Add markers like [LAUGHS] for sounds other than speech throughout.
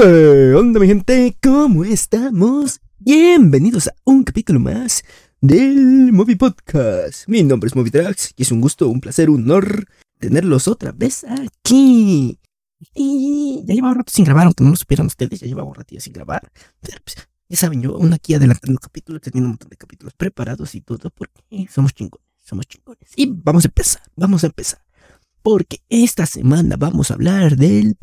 ¿Qué onda mi gente? ¿Cómo estamos? Bienvenidos a un capítulo más del Movie Podcast. Mi nombre es Movitrax y es un gusto, un placer, un honor tenerlos otra vez aquí. Y ya llevaba rato sin grabar, aunque no lo supieran ustedes, ya llevaba un ratillo sin grabar. Pero pues, ya saben, yo aún aquí adelantando capítulos, teniendo un montón de capítulos preparados y todo, porque somos chingones, somos chingones. Y vamos a empezar, vamos a empezar. Porque esta semana vamos a hablar del...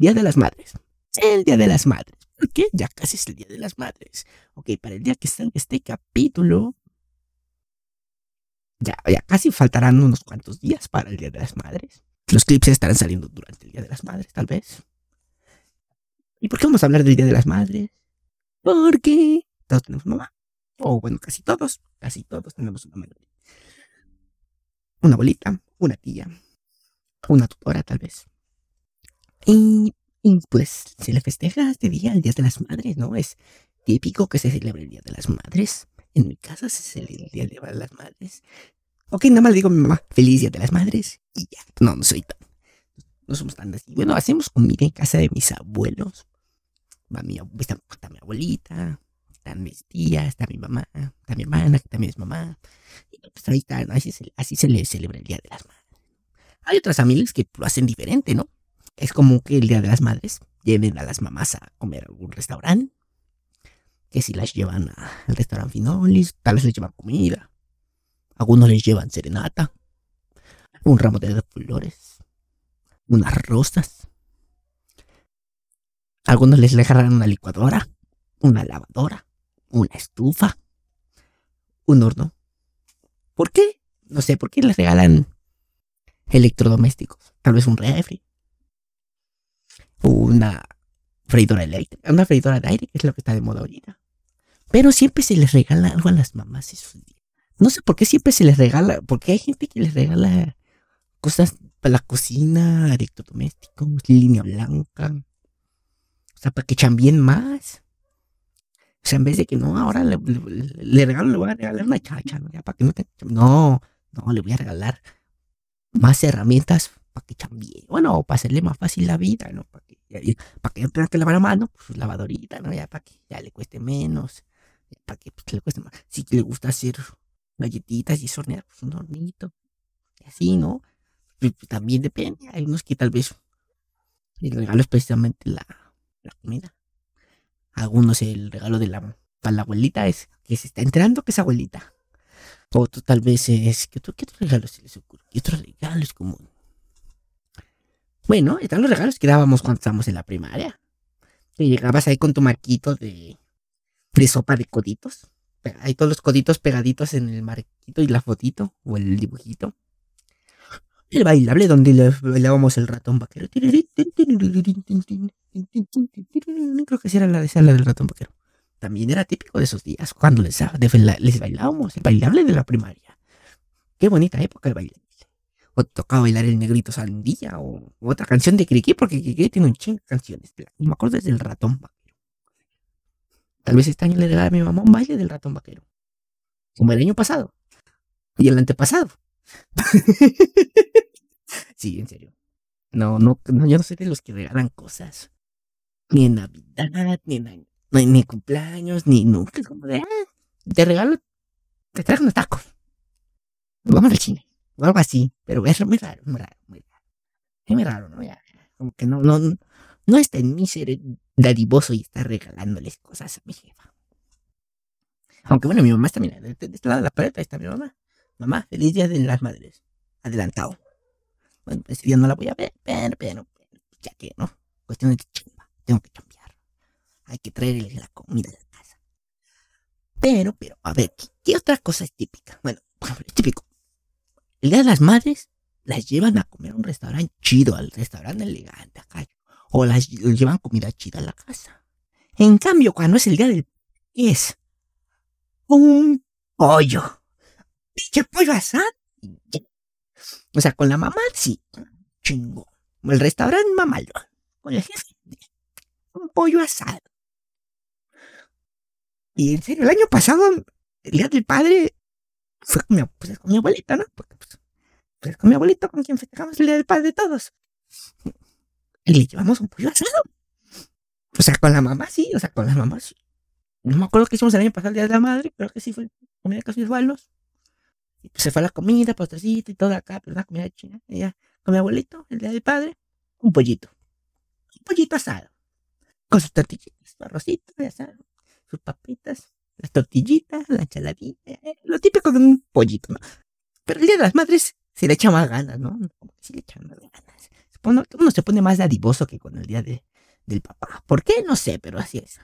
Día de las Madres. El Día de las Madres. ¿Por qué? Ya casi es el Día de las Madres. Ok, para el día que salga este capítulo. Ya, ya casi faltarán unos cuantos días para el Día de las Madres. Los clips estarán saliendo durante el Día de las Madres, tal vez. ¿Y por qué vamos a hablar del Día de las Madres? Porque todos tenemos mamá. O bueno, casi todos. Casi todos tenemos una madre. Una abuelita, una tía, una tutora tal vez. Y, pues se le festeja este día, el Día de las Madres, ¿no? Es típico que se celebre el Día de las Madres. En mi casa se celebra el Día de las Madres. Ok, nada más le digo a mi mamá, feliz Día de las Madres. Y ya, no, no soy tan... No somos tan así. Bueno, hacemos comida en casa de mis abuelos. Va mi, está, está mi abuelita, están mis tías, está mi mamá, está mi hermana, que también es mamá. Y pues ahí está, así, se, así se le celebra el Día de las Madres. Hay otras familias que lo hacen diferente, ¿no? Es como que el Día de las Madres lleven a las mamás a comer a algún restaurante. Que si las llevan al restaurante Finolis, tal vez les llevan comida. Algunos les llevan serenata. Un ramo de flores. Unas rosas. Algunos les regalan una licuadora. Una lavadora. Una estufa. Un horno. ¿Por qué? No sé, ¿por qué les regalan electrodomésticos? Tal vez un refri una freidora eléctrica, una freidora de aire, que es lo que está de moda ahorita. Pero siempre se les regala algo a las mamás esos días. No sé por qué siempre se les regala, porque hay gente que les regala cosas para la cocina, electrodomésticos, línea blanca. O sea, para que chambien más. O sea, en vez de que no, ahora le, le, regalo, le voy a regalar una chacha, ¿no? Ya para que no No, no, le voy a regalar más herramientas para que chambie. Bueno, para hacerle más fácil la vida, ¿no? Que, para que no tenga que lavar a mano, pues lavadorita, ¿no? Ya para que ya le cueste menos. Para que pues, le cueste más. Si le gusta hacer galletitas y hornear, pues un hornito. Y así, ¿no? Pues, también depende. Hay unos que tal vez el regalo es precisamente la, comida. Algunos el regalo de la para la abuelita es que se está enterando que es abuelita. Otro tal vez es que otro, ¿qué otro regalo se les ocurre? ¿Qué otro regalo es común? Bueno, están los regalos que dábamos cuando estábamos en la primaria. Que llegabas ahí con tu marquito de, de sopa de coditos. Hay todos los coditos pegaditos en el marquito y la fotito o el dibujito. El bailable donde le bailábamos el ratón vaquero. Creo que sí era la de esa, la del ratón vaquero. También era típico de esos días cuando les, les bailábamos el bailable de la primaria. Qué bonita época el baile o tocaba bailar el negrito sandía o, otra canción de Kiki, porque Kiki tiene un chingo de canciones. Y me acuerdo desde el ratón vaquero. Tal vez este año le regalé a mi mamá un baile del ratón vaquero. Como el año pasado. Y el antepasado. [LAUGHS] sí, en serio. No, no, no, yo no soy de los que regalan cosas. Ni en Navidad, ni en, ni, cumpleaños, ni nunca. Como de, ah, te regalo, te traigo unos tacos. Vamos al cine o algo así, pero es muy raro, muy raro, muy raro. Es muy raro, ¿no? Ya, como que no, no, no está en mí ser dadivoso y estar regalándoles cosas a mi jefa. Aunque bueno, mi mamá está, mira, de, este lado de la pared, ahí está mi mamá. Mamá, feliz día de las madres. Adelantado. Bueno, ese día no la voy a ver, pero, pero, ya que, ¿no? Cuestión de chamba, tengo que cambiar. Hay que traerle la comida a la casa. Pero, pero, a ver, ¿qué, qué otra cosa es típica? Bueno, por ejemplo, es típico el día de las madres las llevan a comer a un restaurante chido, al restaurante elegante acá. O las llevan comida chida a la casa. En cambio, cuando es el día del... es? Un pollo. Pinche pollo asado. O sea, con la mamá sí. Chingo. El restaurante mamalo. Con el jefe. Un pollo asado. Y en serio, el año pasado, el día del padre, fue con mi, pues, con ¿no? Porque pues, pues, con mi abuelito, con quien festejamos el día del padre de todos. Y le llevamos un pollo asado. O sea, con la mamá sí, o sea, con la mamá sí. No me acuerdo qué hicimos el año pasado, el día de la madre, creo que sí fue comida casi igualos. Y pues se fue la comida, postrecito y todo acá, pero una comida china. Ella, con mi abuelito, el día del padre, un pollito. Un pollito asado. Con sus tortillitas, su arrocito asado, sus papitas, las tortillitas, la ensaladita, eh, lo típico de un pollito, ¿no? Pero el día de las madres se le echa más ganas, ¿no? Sí le echan más ganas. Uno, se pone más dadivoso que con el día de, del papá. ¿Por qué? No sé, pero así es.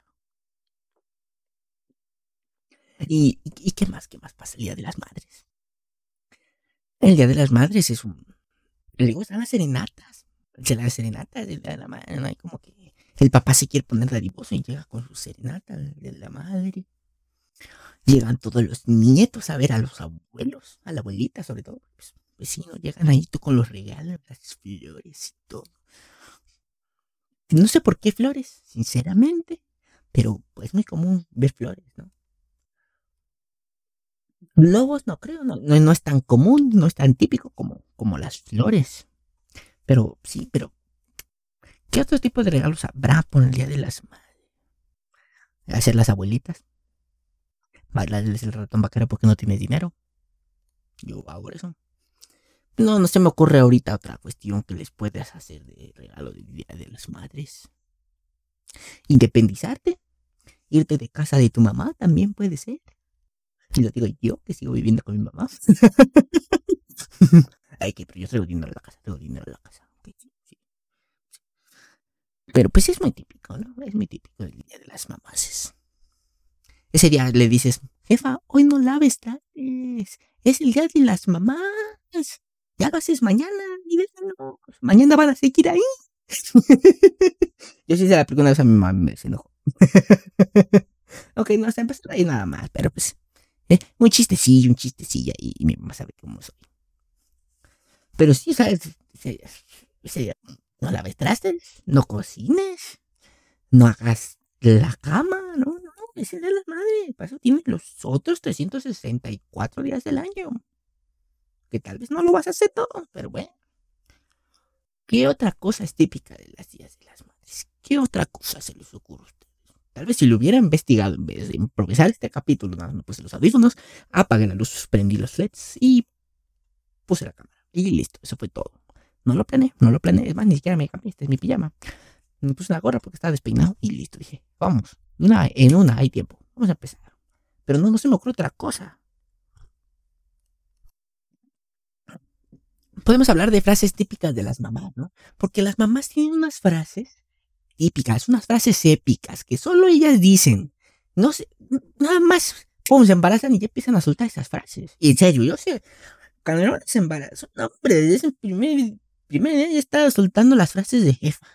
¿Y, y, qué más? ¿Qué más pasa el Día de las Madres? El Día de las Madres es un... Le gustan las serenatas. Se las serenatas del Día de la Madre. Como que el papá se quiere poner dadivoso y llega con su serenata el Día de la Madre. Llegan todos los nietos a ver a los abuelos, a la abuelita sobre todo. Pues, vecinos llegan ahí tú con los regalos, las flores y todo. No sé por qué flores, sinceramente, pero es muy común ver flores, ¿no? Globos no creo, no, no, es tan común, no es tan típico como, como las flores. Pero sí, pero ¿qué otro tipo de regalos habrá por el Día de las Madres? Hacer las abuelitas. Bailarles el ratón vaquero porque no tiene dinero. Yo hago eso. No, no se me ocurre ahorita otra cuestión que les puedas hacer de regalo del Día de las Madres. Independizarte. Irte de casa de tu mamá también puede ser. Y lo digo yo, que sigo viviendo con mi mamá. [LAUGHS] Ay, que, pero yo traigo dinero a la casa, traigo dinero a la casa. Pero pues es muy típico, ¿no? Es muy típico el día de las mamás. Ese día le dices, jefa, hoy no laves trastes. Es el día de las mamás. Ya lo haces mañana, y no. Mañana van a seguir ahí. [LAUGHS] yo sí se la aplico una vez a mi mamá, me se enojó. [LAUGHS] ok, no se empezó ahí nada más, pero pues ¿Eh? Un chistecillo, un chistecillo y mi mamá sabe cómo soy. Pero sí, ¿sabes? no laves trastes, no cocines, no hagas la cama, no, ese de la madre. Para eso tienes los otros 364 días del año. Que tal vez no lo vas a hacer todo, pero bueno. ¿Qué otra cosa es típica de las días de las madres? ¿Qué otra cosa se les ocurre a ustedes? Tal vez si lo hubiera investigado en vez de improvisar este capítulo, nada, me puse los audífonos, apagué la luz, prendí los LEDs y puse la cámara. Y listo, eso fue todo. No lo planeé, no lo planeé. Es más, ni siquiera me cambié, este es mi pijama. Me puse una gorra porque estaba despeinado y listo. Dije, vamos, en una hay tiempo. Vamos a empezar. Pero no, no se me ocurre otra cosa. Podemos hablar de frases típicas de las mamás, ¿no? Porque las mamás tienen unas frases típicas, unas frases épicas que solo ellas dicen. No sé, nada más, pum, se embarazan y ya empiezan a soltar esas frases. Y en serio, yo sé, cuando se embarazó, no, hombre, desde el primer, primer día ya estaba soltando las frases de jefa.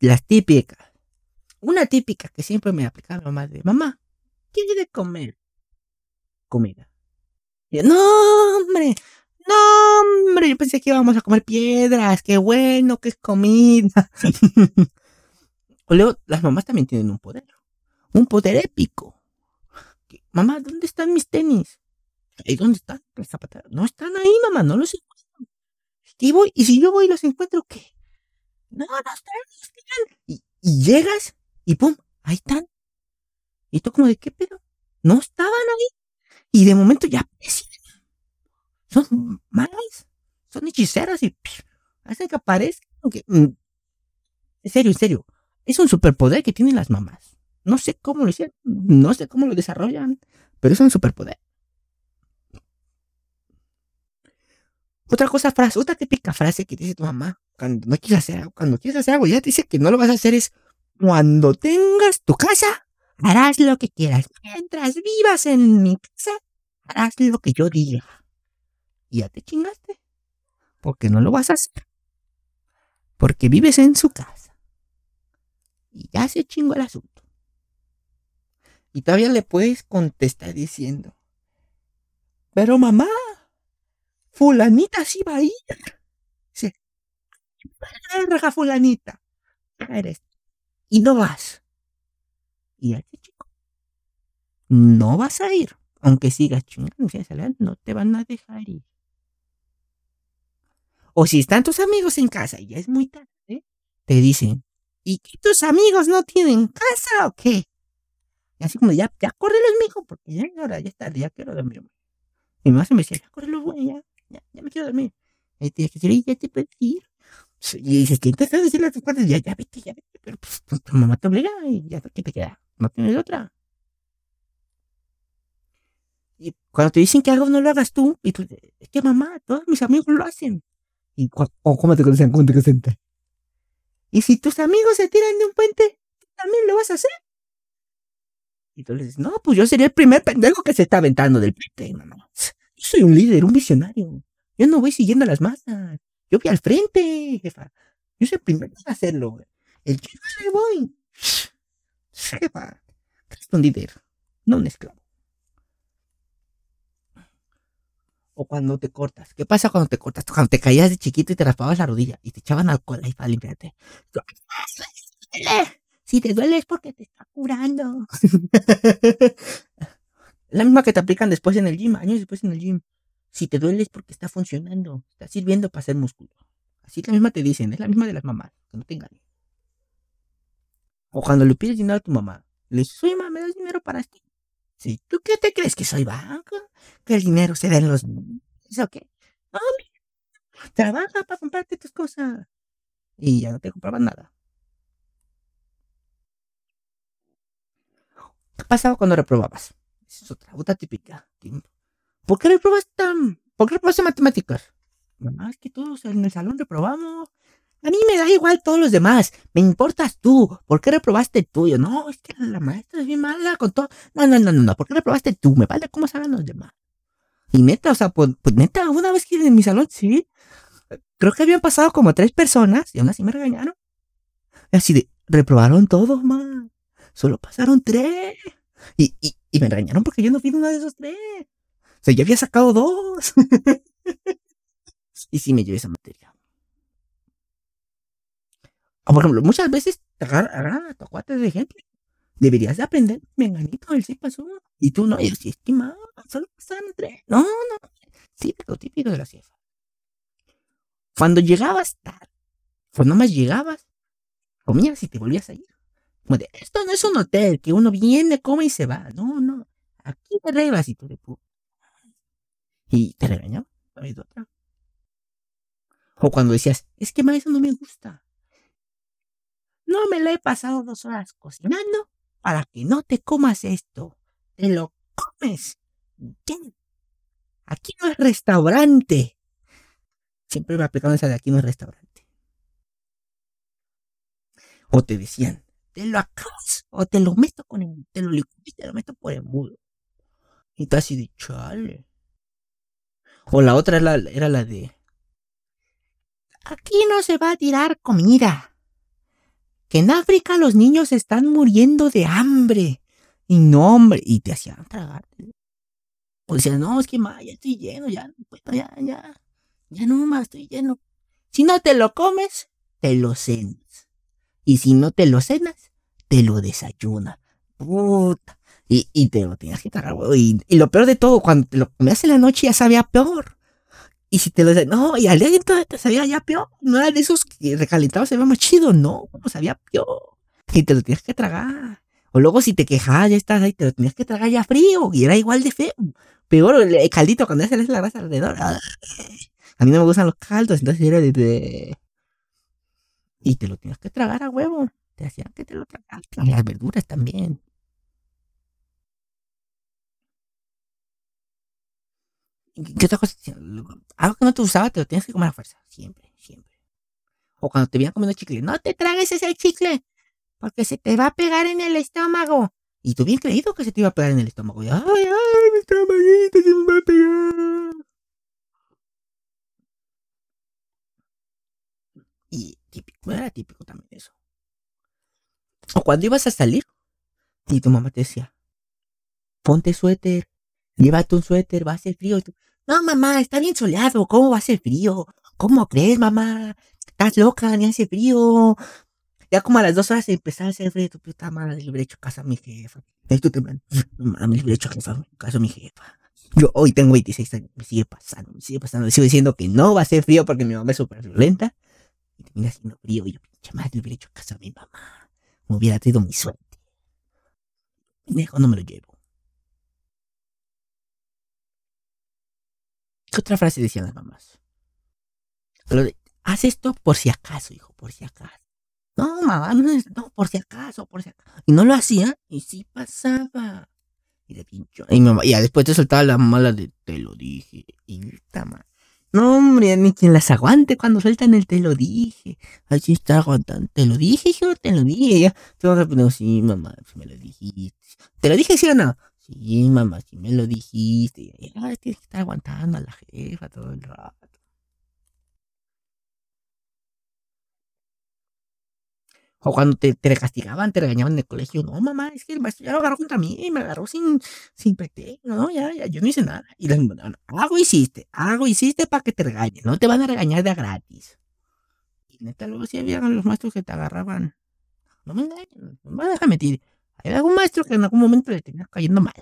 Las típicas. Una típica que siempre me aplicaba mamá de, mamá, ¿qué quiere comer? Comida. no, hombre, no, hombre, yo pensé que íbamos a comer piedras, qué bueno, que es comida. [LAUGHS] O luego, las mamás también tienen un poder. Un poder épico. Mamá, ¿dónde están mis tenis? ¿Y dónde están? No están ahí, mamá, no los encuentro. Y voy, y si yo voy y los encuentro, ¿qué? No, no están, no están. Y llegas y pum, ahí están. Y tú como de qué pedo. No estaban ahí. Y de momento ya Son malas. Son hechiceras y hacen que aparezcan. Mm, en serio, en serio. Es un superpoder que tienen las mamás. No sé cómo lo hicieron, no sé cómo lo desarrollan, pero es un superpoder. Otra cosa, frase, otra típica frase que dice tu mamá cuando no quieres hacer algo, cuando quieres hacer algo, ya te dice que no lo vas a hacer es cuando tengas tu casa, harás lo que quieras. Mientras vivas en mi casa, harás lo que yo diga. Y ya te chingaste. Porque no lo vas a hacer. Porque vives en su casa. Y ya se chingó el asunto. Y todavía le puedes contestar diciendo, pero mamá, fulanita sí va a ir. Sí. Verga, fulanita. Eres. Y no vas. Y este chico, no vas a ir. Aunque sigas chingando, no te van a dejar ir. O si están tus amigos en casa y ya es muy tarde, te dicen, ¿y que tus amigos no tienen casa o qué? Y así como, ya, ya córrelos, mijo, porque ya ahora, ya está, ya quiero dormir. Y mamá se me decía, ya córrelos, güey, ya, ya, me quiero dormir. Y tienes que ya te puedes ir. Y dices, ¿qué te estás diciendo a tus padres? Ya, ya vete, ya vete. Pero pues tu mamá te obliga y ya, ¿qué te queda? No tienes otra. Y cuando te dicen que algo no lo hagas tú, y tú, es que mamá, todos mis amigos lo hacen. Y o cómo te conocen, cómo te conocen. Y si tus amigos se tiran de un puente, tú también lo vas a hacer. Y tú le dices, no, pues yo sería el primer pendejo que se está aventando del puente, mamá. Yo soy un líder, un visionario. Yo no voy siguiendo las masas. Yo voy al frente, jefa. Yo soy el primero a hacerlo. El chico le voy. Jefa, es un líder, no un esclavo. O cuando te cortas. ¿Qué pasa cuando te cortas? Cuando te caías de chiquito y te raspabas la rodilla y te echaban alcohol ahí para limpiarte. Si te duele es porque te está curando. [LAUGHS] la misma que te aplican después en el gym, años después en el gym. Si te duele es porque está funcionando, está sirviendo para hacer músculo. Así la misma te dicen, es la misma de las mamás, que no te engañen. O cuando le pides dinero a tu mamá, le dices, oye, mamá, ¿me das dinero para esto? Sí, ¿tú qué te crees que soy banco? Que el dinero se da en los ¿Eso qué? No, trabaja para comprarte tus cosas. Y ya no te compraban nada. ¿Qué pasaba cuando reprobabas? Esa es otra puta típica. ¿Por qué reprobaste tan... ¿Por qué reprobaste matemáticas? Mamá, es que todos en el salón reprobamos. A mí me da igual todos los demás. Me importas tú. ¿Por qué reprobaste el tuyo? No, es que la maestra es bien mala con todo. No, no, no, no, no. ¿Por qué reprobaste tú? Me vale cómo saben los demás. Y neta, o sea, pues, pues, neta, una vez que en mi salón, sí. Creo que habían pasado como tres personas y aún así me regañaron. Así de, reprobaron todos, man. Solo pasaron tres. Y, y, y me regañaron porque yo no fui una de esos tres. O sea, yo había sacado dos. [LAUGHS] y sí me llevé esa materia por ejemplo, muchas veces te agarran a tu cuate de ejemplo. Deberías de aprender, menganito, él sí pasó. Y tú no, y así estimado, solo pasaron tres. No, no, típico, típico de la ciefa. Cuando llegabas tarde, cuando más llegabas, comías y te volvías a ir. Como esto no es un hotel que uno viene, come y se va. No, no. Aquí te reglas y tú de Y te regañaba. O cuando decías, es que eso no me gusta. No me la he pasado dos horas cocinando para que no te comas esto. Te lo comes. Aquí no es restaurante. Siempre me aplicado esa de aquí no es restaurante. O te decían, te lo acabas o te lo meto con el, te lo licuo y te lo meto por el mudo. Y tú así de chale. O la otra era la, de, aquí no se va a tirar comida que en África los niños están muriendo de hambre. Y no, hombre, y te hacían tragar. O decían, no, es que ma, ya estoy lleno, ya, ya, ya, ya no más, estoy lleno. Si no te lo comes, te lo cenas. Y si no te lo cenas, te lo desayunas. Puta. Y, y te lo tienes que tragar, y, y, lo peor de todo, cuando te lo comías en la noche ya sabía peor. Y si te lo no, y al día siguiente te sabía ya peor. No era de esos que recalentados se veía más chido, no, como sabía peor. Y te lo tienes que tragar. O luego si te quejabas, ya estás ahí, te lo tenías que tragar ya frío, y era igual de feo. Peor el caldito cuando ya se la grasa alrededor. A mí no me gustan los caldos, entonces era de, Y te lo tienes que tragar a huevo. Te hacían que te lo tragaras. Las verduras también. ¿Qué otra cosa? Algo que no te gustaba, te lo tienes que comer a fuerza. Siempre, siempre. O cuando te veían comiendo chicle, no te tragues ese chicle, porque se te va a pegar en el estómago. Y tú bien creído que se te iba a pegar en el estómago. Y, ay, ay, mi estomaguito se me va a pegar. Y típico, era típico también eso. O cuando ibas a salir y tu mamá te decía, ponte suéter, llévate un suéter, va a hacer frío. Y tú, no, mamá, está bien soleado. ¿Cómo va a ser frío? ¿Cómo crees, mamá? Estás loca, ni hace frío. Ya como a las dos horas empezar a hacer frío, tu puta madre, le hubiera hecho caso a mi jefa. Esto te mando. Mami, le hubiera hecho caso a mi jefa. Yo hoy tengo 26 años, me sigue pasando, me sigue pasando. Le sigo diciendo que no va a ser frío porque mi mamá es súper violenta. termina haciendo frío y yo, pinche madre, hubiera hecho caso a mi mamá. Me hubiera traído mi suerte. Pendejo, no me lo llevo. ¿Qué otra frase decían las mamás? Haz esto por si acaso, hijo, por si acaso. No, mamá, no, por si acaso, por si acaso. Y no lo hacía, y sí pasaba. Y de pincho. Y, ya después te soltaba la mala de te lo dije. Y mal. No, hombre, ni quien las aguante cuando sueltan el te lo dije. Así está aguantando. Te lo dije, yo te lo dije. Ya. No, sí, mamá, si me lo dijiste. ¿Te lo dije, sí o no? Sí, mamá, si me lo dijiste. Ya, tienes que estar aguantando a la jefa todo el rato. O cuando te, te castigaban, te regañaban en el colegio. No, mamá, es que el maestro ya lo agarró contra mí, me agarró sin, sin pretexto. No, ya, ya, yo no hice nada. Y les no, algo hiciste, algo hiciste para que te regañen. No te van a regañar de gratis. Y neta, luego sí había los maestros que te agarraban. No me engañen, no me dejan mentir. Hay algún maestro que en algún momento le tenía cayendo mal.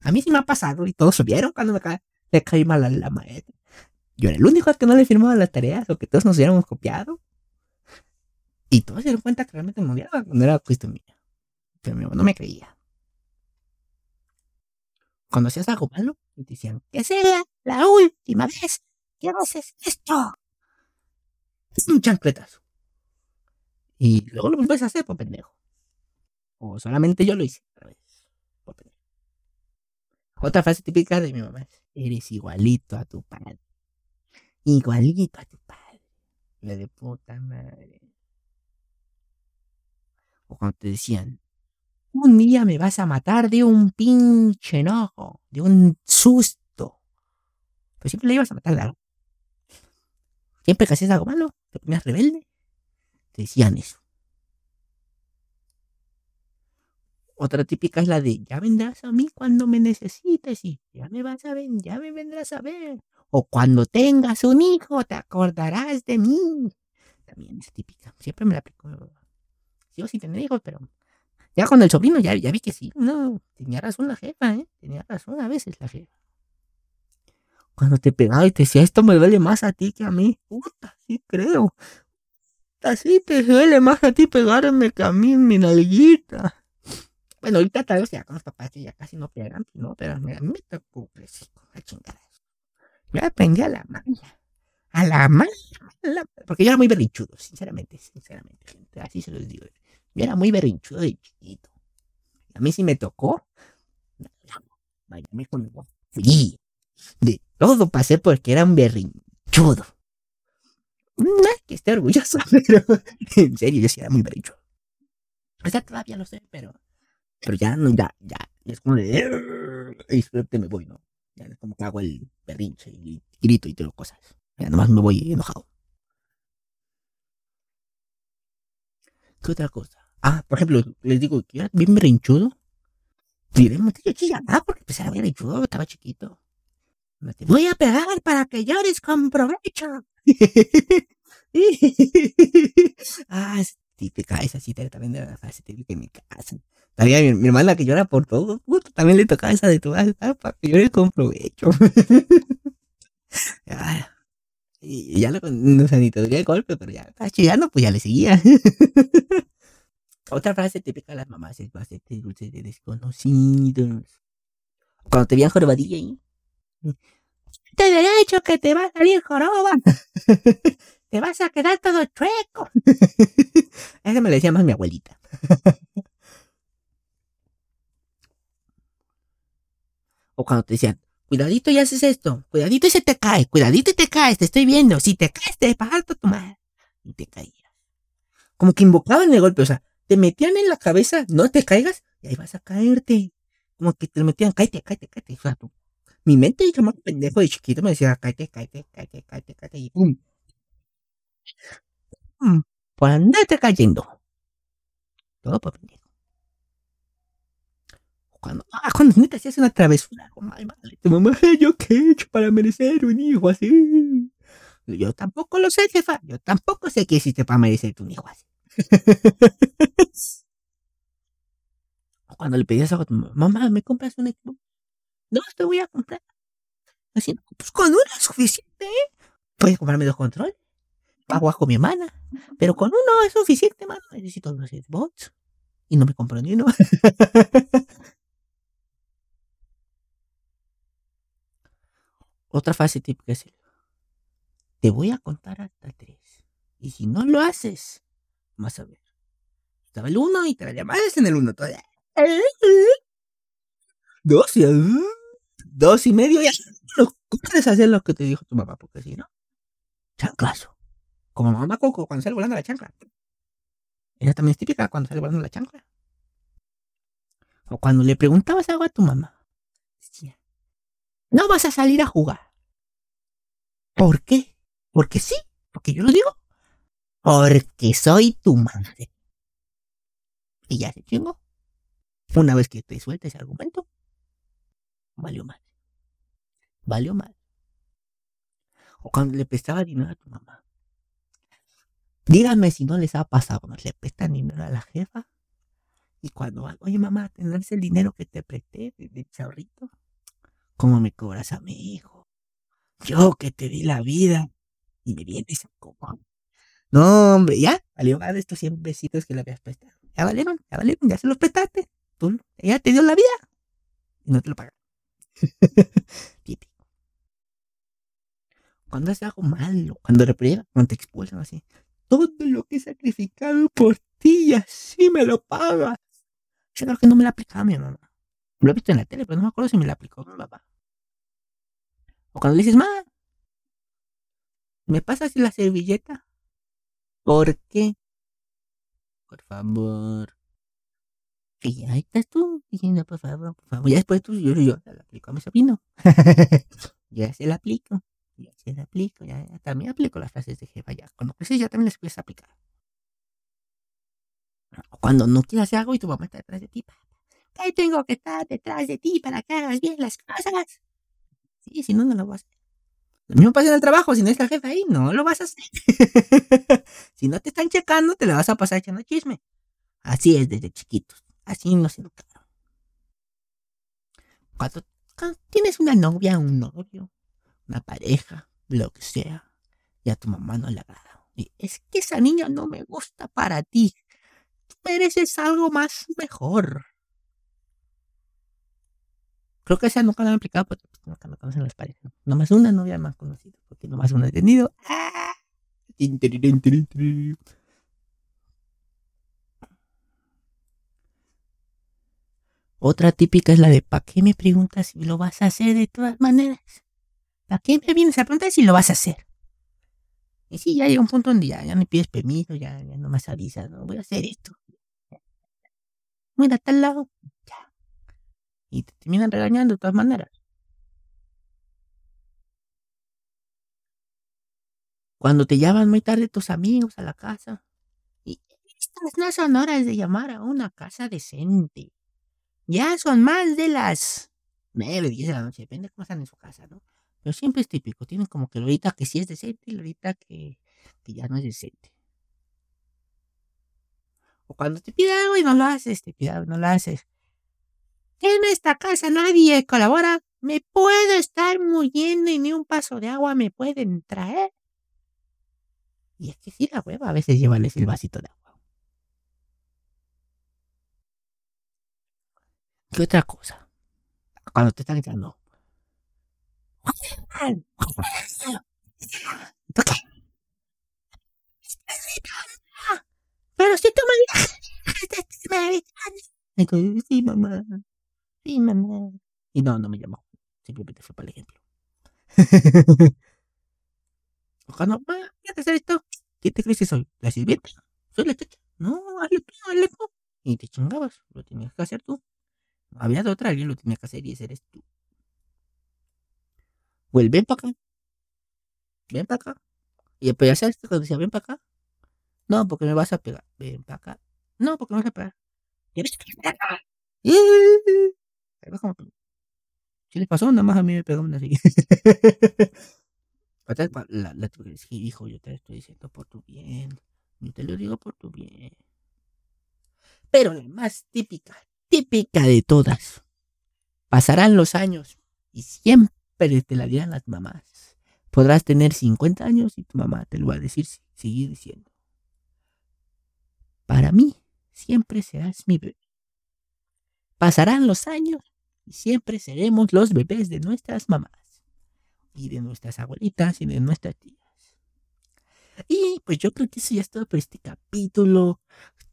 A mí sí me ha pasado y todos subieron cuando me ca le caí mal a la maestra. Yo era el único que no le firmaba las tareas o que todos nos hubiéramos copiado. Y todos se dieron cuenta que realmente me odiaba cuando era cuestión mía. Pero mi mamá no me creía. Cuando hacías algo malo, y te decían, que sea la última vez que haces esto. Es un chancletazo. Y luego lo vuelves a hacer, por pendejo. O solamente yo lo hice otra frase típica de mi mamá es, eres igualito a tu padre. Igualito a tu padre. La de puta madre. O cuando te decían, un día me vas a matar de un pinche enojo, de un susto. Pero siempre le ibas a matar de algo. Siempre que hacías algo malo, te ponías rebelde, te decían eso. Otra típica es la de, ya vendrás a mí cuando me necesites y ya me vas a ver, ya me vendrás a ver. O cuando tengas un hijo, te acordarás de mí. También es típica. Siempre me la aplico sigo sin tener hijos, pero ya con el sobrino ya, ya vi que sí. No, tenía razón la jefa, ¿eh? Tenía razón a veces la jefa. Cuando te pegaba y te decía, esto me duele más a ti que a mí. Puta, sí creo. Así te duele más a ti pegarme que a mí en mi nalguita. Bueno, ahorita tal vez ya con los papás que ya casi no pegan, ¿no? Pero a mí me tocó crecer con la chingada. Yo aprendí a la malla. A la malla. Porque yo era muy berrinchudo, sinceramente, sinceramente, gente. Así se los digo. Yo era muy berrinchudo de chiquito. A mí sí me tocó. Váyame con fui. De todo pasé porque era un berrinchudo. No que esté orgulloso, [LAUGHS] pero en serio, yo sí era muy berrinchudo. O sea, todavía lo sé, pero. Pero ya no, ya, ya. Es como de. Y suerte me voy, ¿no? Ya es como que hago el berrinche y grito y todo cosas. Ya nomás me voy enojado. ¿Qué otra cosa? Ah, por ejemplo, les digo que era bien berrinchudo. Diremos, yo chillaba porque pues era berrinchudo, estaba chiquito. Voy a pegar para que llores con provecho. [LAUGHS] [LAUGHS] ah, típica, esa sí también de la frase típica en mi casa. También mi, hermana que llora por todo, también le tocaba esa de tu vas para que llores con provecho. [LAUGHS] y, ya lo, no sé, ni te el golpe, pero ya estaba chillando, pues ya le seguía. [LAUGHS] Otra frase típica de las mamás es hacerte dulce de desconocidos. Cuando te veían jorobadilla ahí. Te derecho que te va a salir joroba. [LAUGHS] te vas a quedar todo chueco. [LAUGHS] Eso me lo decía más mi abuelita. o cuando te decían, cuidadito y haces esto, cuidadito y se te cae, cuidadito y te caes, te estoy viendo, si te caes te parto tu madre. Y te caías. Como que invocaban el golpe, o sea, te metían en la cabeza, no te caigas, y ahí vas a caerte. Como que te metían, cállate, cállate, cállate. Mi mente de chamaco pendejo de chiquito me decía, cállate, cállate, cállate, cállate, cállate, y pum. Mm, por andarte cayendo. Todo por pendejo. Cuando, ah, cuando neta se hace una travesura, ay, madre, tu mamá, ¿yo qué he hecho para merecer un hijo así? Yo tampoco lo sé, jefa. Yo tampoco sé qué hiciste para merecer un hijo así. Cuando le pedías a tu mamá, ¿me compras un equipo? No, te voy a comprar. Así, pues con uno es suficiente, ¿eh? Puedes comprarme dos controles. Agua con mi hermana. Pero con uno es suficiente, mano. Necesito los bots. Y no me compró ni uno. Otra fase típica es te voy a contar hasta tres. Y si no lo haces, vas a ver. Estaba el uno y te la llamabas en el uno todavía. Dos y dos y medio ya no hacer lo que te dijo tu mamá, porque si no, chanclazo. Como mamá Coco cuando sale volando la chancla. Ella también es típica cuando sale volando la chancla. O cuando le preguntabas algo a tu mamá. Decía, no vas a salir a jugar. ¿Por qué? Porque sí, porque yo lo digo. Porque soy tu madre. Y ya se chingó. Una vez que te suelta ese argumento, valió mal. Valió mal. O cuando le prestaba dinero a tu mamá. Dígame si no les ha pasado cuando le prestan dinero a la jefa. Y cuando, oye mamá, ¿tendrás el dinero que te presté de, de chorrito? ¿Cómo me cobras a mi hijo? Yo que te di la vida y me vienes a cobrar. No, hombre, ya, valió más de estos 100 besitos que le habías prestado. Ya valieron, ya valieron, ya se los prestaste. Tú, ella te dio la vida y no te lo pagaron. [LAUGHS] Típico. Cuando haces algo malo, cuando repruebas, cuando te expulsan así. Todo lo que he sacrificado por ti y así me lo pagas. Yo creo que no me la aplicaba mi mamá. Lo he visto en la tele, pero no me acuerdo si me la aplicó mi papá. O cuando le dices, ma, ¿me pasas la servilleta? ¿Por qué? Por favor. Y ahí estás tú diciendo, por favor, por favor. Ya después tú, yo, yo, la aplico a mi sobrino. [LAUGHS] ya se la aplico. Ya se la aplico. Ya, ya también aplico las frases de jefa. Ya cuando creces ya también las puedes aplicar. Cuando no quieras hacer algo y tu mamá está detrás de ti. Ahí tengo que estar detrás de ti para que hagas bien las cosas. Sí, si no, no lo vas a hacer. Lo mismo pasa en el trabajo, si no está el jefe ahí, no lo vas a hacer. [LAUGHS] si no te están checando, te la vas a pasar echando chisme. Así es desde chiquitos. Así nos educaron. Cuando, cuando tienes una novia, un novio, una pareja, lo que sea, y a tu mamá no le agrada. Y es que esa niña no me gusta para ti. Tú mereces algo más mejor. Creo que esa nunca la han aplicado porque pues, nunca me conocen las parejas. Nomás una novia más conocida, porque nomás una he tenido. Otra típica es la de ¿para qué me preguntas si lo vas a hacer de todas maneras? ¿Para qué me vienes a preguntar si lo vas a hacer? Y sí, ya llega un punto donde ya, ya me pides permiso, ya, no más avisas, no voy a hacer esto. Mira, a tal lado, ya. Y te terminan regañando de todas maneras. Cuando te llaman muy tarde tus amigos a la casa. Y estas no son horas de llamar a una casa decente. Ya son más de las nueve, diez de la noche, depende de cómo están en su casa, ¿no? Pero siempre es típico, tienen como que ahorita que sí es decente y ahorita que, que ya no es decente. O cuando te pide algo y no lo haces, te pide algo y no lo haces. En esta casa nadie colabora. Me puedo estar muriendo y ni un paso de agua me pueden traer. Y es que si la hueva a veces llévales el vasito de agua. ¿Qué otra cosa? Cuando te están gritando. Pero si tú me dices, sí, mamá. Sí, mamá. Y no, no me llamó. Simplemente fue para el ejemplo. [LAUGHS] Cuando, voy a hacer esto. ¿Qué te crees que soy? ¿La sirvienta? ¿Soy la chacha? No, hazlo tú, hazlo tú. Y te chingabas. Lo tenías que hacer tú. Había de otra, alguien lo tenía que hacer y ese eres tú. Pues ven para acá. Ven para acá. Y después ya sabes cuando decía, ven para acá. No, porque me vas a pegar. Ven para acá. No, porque me vas a pegar. ¿Quieres que acá? ¿Qué les pasó? Nada más a mí me pegaron así. [LAUGHS] la, la, hijo, yo te lo estoy diciendo por tu bien. Yo te lo digo por tu bien. Pero la más típica, típica de todas. Pasarán los años y siempre te la dirán las mamás. Podrás tener 50 años y tu mamá te lo va a decir seguir diciendo. Para mí, siempre serás mi bebé. Pasarán los años y siempre seremos los bebés de nuestras mamás y de nuestras abuelitas y de nuestras tías. Y pues yo creo que eso ya es todo por este capítulo.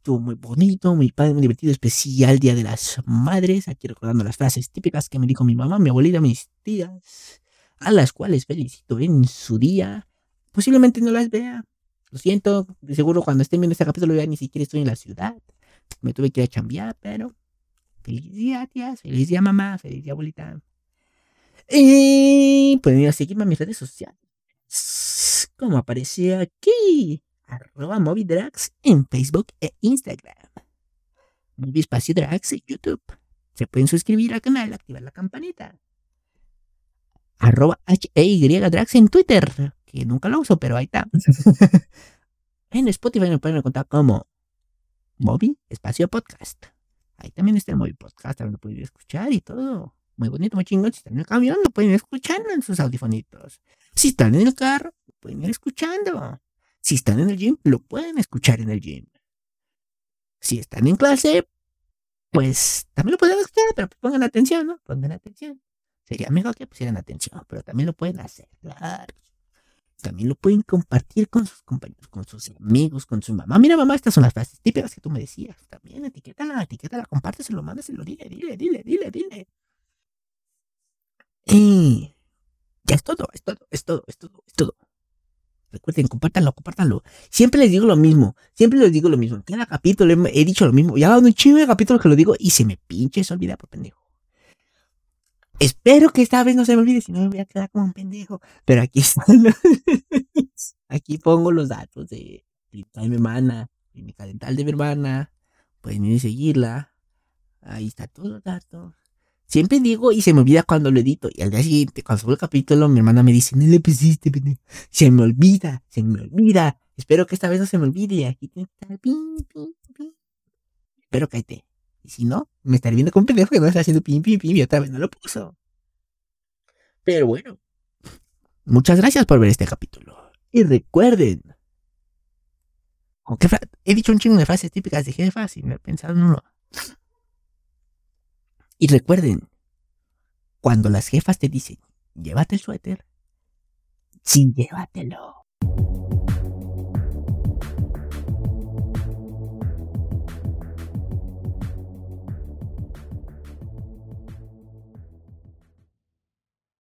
Estuvo muy bonito, muy padre, muy divertido, especial Día de las Madres. Aquí recordando las frases típicas que me dijo mi mamá, mi abuelita, mis tías, a las cuales felicito en su día. Posiblemente no las vea. Lo siento, seguro cuando estén viendo este capítulo ya ni siquiera estoy en la ciudad. Me tuve que ir a chambear, pero feliz día, tías, feliz día, mamá, feliz día, abuelita. Y pueden a seguirme a mis redes sociales como aparece aquí, arroba Movidrags en Facebook e Instagram. Movie Espacio Drags en YouTube. Se pueden suscribir al canal, activar la campanita. Arroba HEY Drags en Twitter, que nunca lo uso, pero ahí está. [LAUGHS] en Spotify me pueden encontrar como Moby Espacio Podcast. Ahí también está el Moby Podcast, también lo pueden escuchar y todo. Muy bonito, muy chingón. Si están en el camión, lo pueden escuchar en sus audifonitos. Si están en el carro, pueden ir escuchando. Si están en el gym, lo pueden escuchar en el gym. Si están en clase, pues también lo pueden escuchar, pero pongan atención, ¿no? Pongan atención. Sería mejor que pusieran atención, pero también lo pueden hacer, claro. También lo pueden compartir con sus compañeros, con sus amigos, con su mamá. Mira, mamá, estas son las frases típicas que tú me decías. También etiquétala, etiquétala, compárteselo, mándaselo, dile, dile, dile, dile, dile. Y ya es todo, es todo, es todo, es todo, es todo. Recuerden, compártanlo, compártanlo. Siempre les digo lo mismo. Siempre les digo lo mismo. En cada capítulo he, dicho lo mismo. Ya dado un chingo de capítulos que lo digo y se me pinche se olvida por pendejo. Espero que esta vez no se me olvide, si no me voy a quedar como un pendejo. Pero aquí [LAUGHS] están. aquí pongo los datos de, de mi hermana, clínica dental de mi hermana. Pueden ir a seguirla. Ahí está todos los datos. Siempre digo y se me olvida cuando lo edito. Y al día siguiente, cuando subo el capítulo, mi hermana me dice, no le pusiste, Se me olvida, se me olvida. Espero que esta vez no se me olvide. Aquí tiene que estar pim, pim, pim. Espero que esté. Y si no, me estaré viendo con pendejo que no está haciendo pim, pim, pim y otra vez no lo puso. Pero bueno. Muchas gracias por ver este capítulo. Y recuerden. he dicho un chingo de frases típicas de jefas y me he pensado en uno. Y recuerden, cuando las jefas te dicen, llévate el suéter, sí, llévatelo.